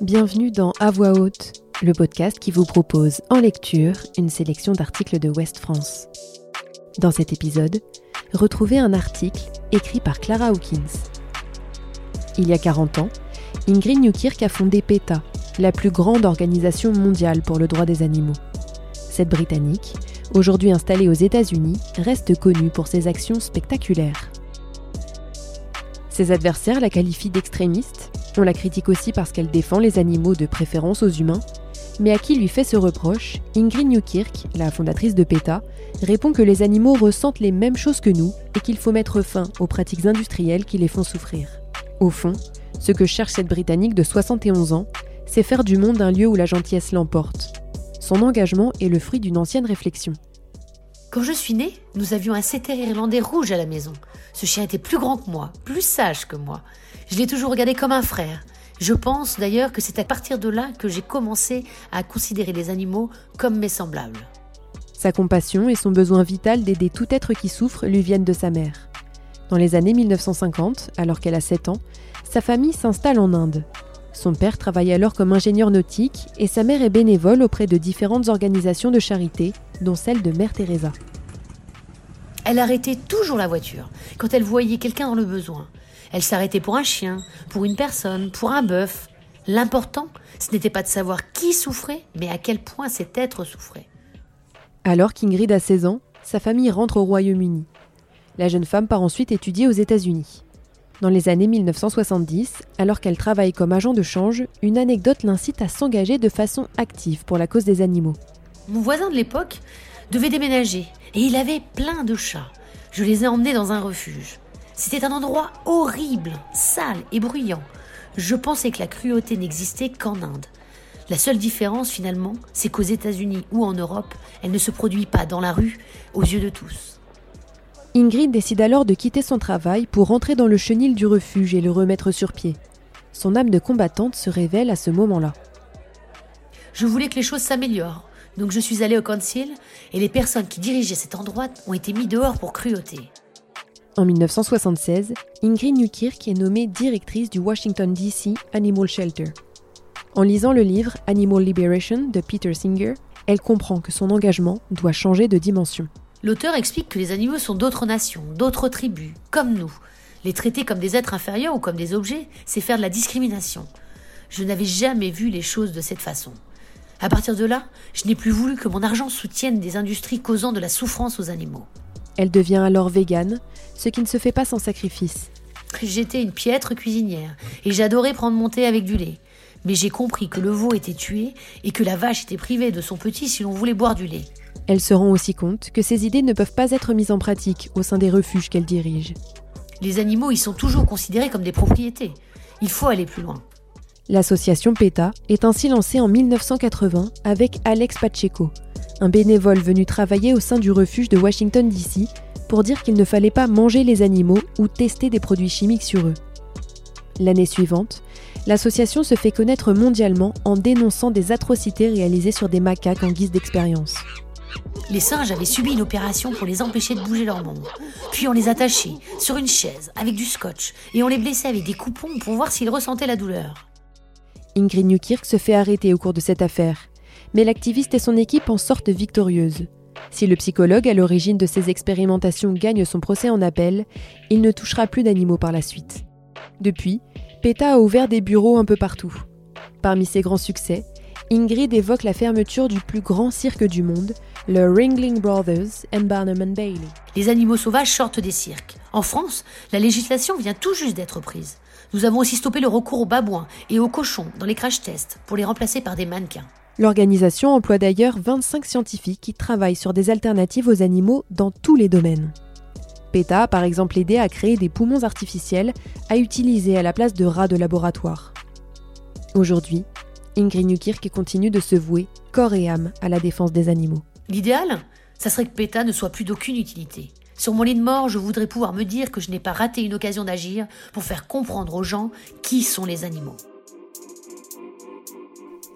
Bienvenue dans À voix haute, le podcast qui vous propose en lecture une sélection d'articles de West France. Dans cet épisode, retrouvez un article écrit par Clara Hawkins. Il y a 40 ans, Ingrid Newkirk a fondé PETA, la plus grande organisation mondiale pour le droit des animaux. Cette Britannique, aujourd'hui installée aux États-Unis, reste connue pour ses actions spectaculaires. Ses adversaires la qualifient d'extrémiste on la critique aussi parce qu'elle défend les animaux de préférence aux humains. Mais à qui lui fait ce reproche, Ingrid Newkirk, la fondatrice de PETA, répond que les animaux ressentent les mêmes choses que nous et qu'il faut mettre fin aux pratiques industrielles qui les font souffrir. Au fond, ce que cherche cette Britannique de 71 ans, c'est faire du monde un lieu où la gentillesse l'emporte. Son engagement est le fruit d'une ancienne réflexion. Quand je suis née, nous avions un setter irlandais rouge à la maison. Ce chien était plus grand que moi, plus sage que moi. Je l'ai toujours regardé comme un frère. Je pense d'ailleurs que c'est à partir de là que j'ai commencé à considérer les animaux comme mes semblables. Sa compassion et son besoin vital d'aider tout être qui souffre lui viennent de sa mère. Dans les années 1950, alors qu'elle a 7 ans, sa famille s'installe en Inde. Son père travaille alors comme ingénieur nautique et sa mère est bénévole auprès de différentes organisations de charité, dont celle de Mère Teresa. Elle arrêtait toujours la voiture quand elle voyait quelqu'un dans le besoin. Elle s'arrêtait pour un chien, pour une personne, pour un bœuf. L'important, ce n'était pas de savoir qui souffrait, mais à quel point cet être souffrait. Alors qu'Ingrid a 16 ans, sa famille rentre au Royaume-Uni. La jeune femme part ensuite étudier aux États-Unis. Dans les années 1970, alors qu'elle travaille comme agent de change, une anecdote l'incite à s'engager de façon active pour la cause des animaux. Mon voisin de l'époque devait déménager et il avait plein de chats. Je les ai emmenés dans un refuge. C'était un endroit horrible, sale et bruyant. Je pensais que la cruauté n'existait qu'en Inde. La seule différence finalement, c'est qu'aux États-Unis ou en Europe, elle ne se produit pas dans la rue, aux yeux de tous. Ingrid décide alors de quitter son travail pour rentrer dans le chenil du refuge et le remettre sur pied. Son âme de combattante se révèle à ce moment-là. Je voulais que les choses s'améliorent, donc je suis allée au council et les personnes qui dirigeaient cet endroit ont été mis dehors pour cruauté. En 1976, Ingrid Newkirk est nommée directrice du Washington DC Animal Shelter. En lisant le livre Animal Liberation de Peter Singer, elle comprend que son engagement doit changer de dimension. L'auteur explique que les animaux sont d'autres nations, d'autres tribus, comme nous. Les traiter comme des êtres inférieurs ou comme des objets, c'est faire de la discrimination. Je n'avais jamais vu les choses de cette façon. À partir de là, je n'ai plus voulu que mon argent soutienne des industries causant de la souffrance aux animaux. Elle devient alors végane, ce qui ne se fait pas sans sacrifice. J'étais une piètre cuisinière et j'adorais prendre mon thé avec du lait. Mais j'ai compris que le veau était tué et que la vache était privée de son petit si l'on voulait boire du lait. Elle se rend aussi compte que ces idées ne peuvent pas être mises en pratique au sein des refuges qu'elle dirige. Les animaux y sont toujours considérés comme des propriétés. Il faut aller plus loin. L'association PETA est ainsi lancée en 1980 avec Alex Pacheco, un bénévole venu travailler au sein du refuge de Washington DC pour dire qu'il ne fallait pas manger les animaux ou tester des produits chimiques sur eux. L'année suivante, l'association se fait connaître mondialement en dénonçant des atrocités réalisées sur des macaques en guise d'expérience. Les singes avaient subi une opération pour les empêcher de bouger leurs membres. Puis on les attachait sur une chaise avec du scotch et on les blessait avec des coupons pour voir s'ils ressentaient la douleur. Ingrid Newkirk se fait arrêter au cours de cette affaire mais l'activiste et son équipe en sortent victorieuses. Si le psychologue à l'origine de ces expérimentations gagne son procès en appel, il ne touchera plus d'animaux par la suite. Depuis, PETA a ouvert des bureaux un peu partout. Parmi ses grands succès, Ingrid évoque la fermeture du plus grand cirque du monde, le Ringling Brothers and Barnum Bailey. Les animaux sauvages sortent des cirques. En France, la législation vient tout juste d'être prise. Nous avons aussi stoppé le recours aux babouins et aux cochons dans les crash tests pour les remplacer par des mannequins. L'organisation emploie d'ailleurs 25 scientifiques qui travaillent sur des alternatives aux animaux dans tous les domaines. PETA a par exemple aidé à créer des poumons artificiels à utiliser à la place de rats de laboratoire. Aujourd'hui, Ingrid Newkirk continue de se vouer corps et âme à la défense des animaux. L'idéal, ça serait que PETA ne soit plus d'aucune utilité. Sur mon lit de mort, je voudrais pouvoir me dire que je n'ai pas raté une occasion d'agir pour faire comprendre aux gens qui sont les animaux.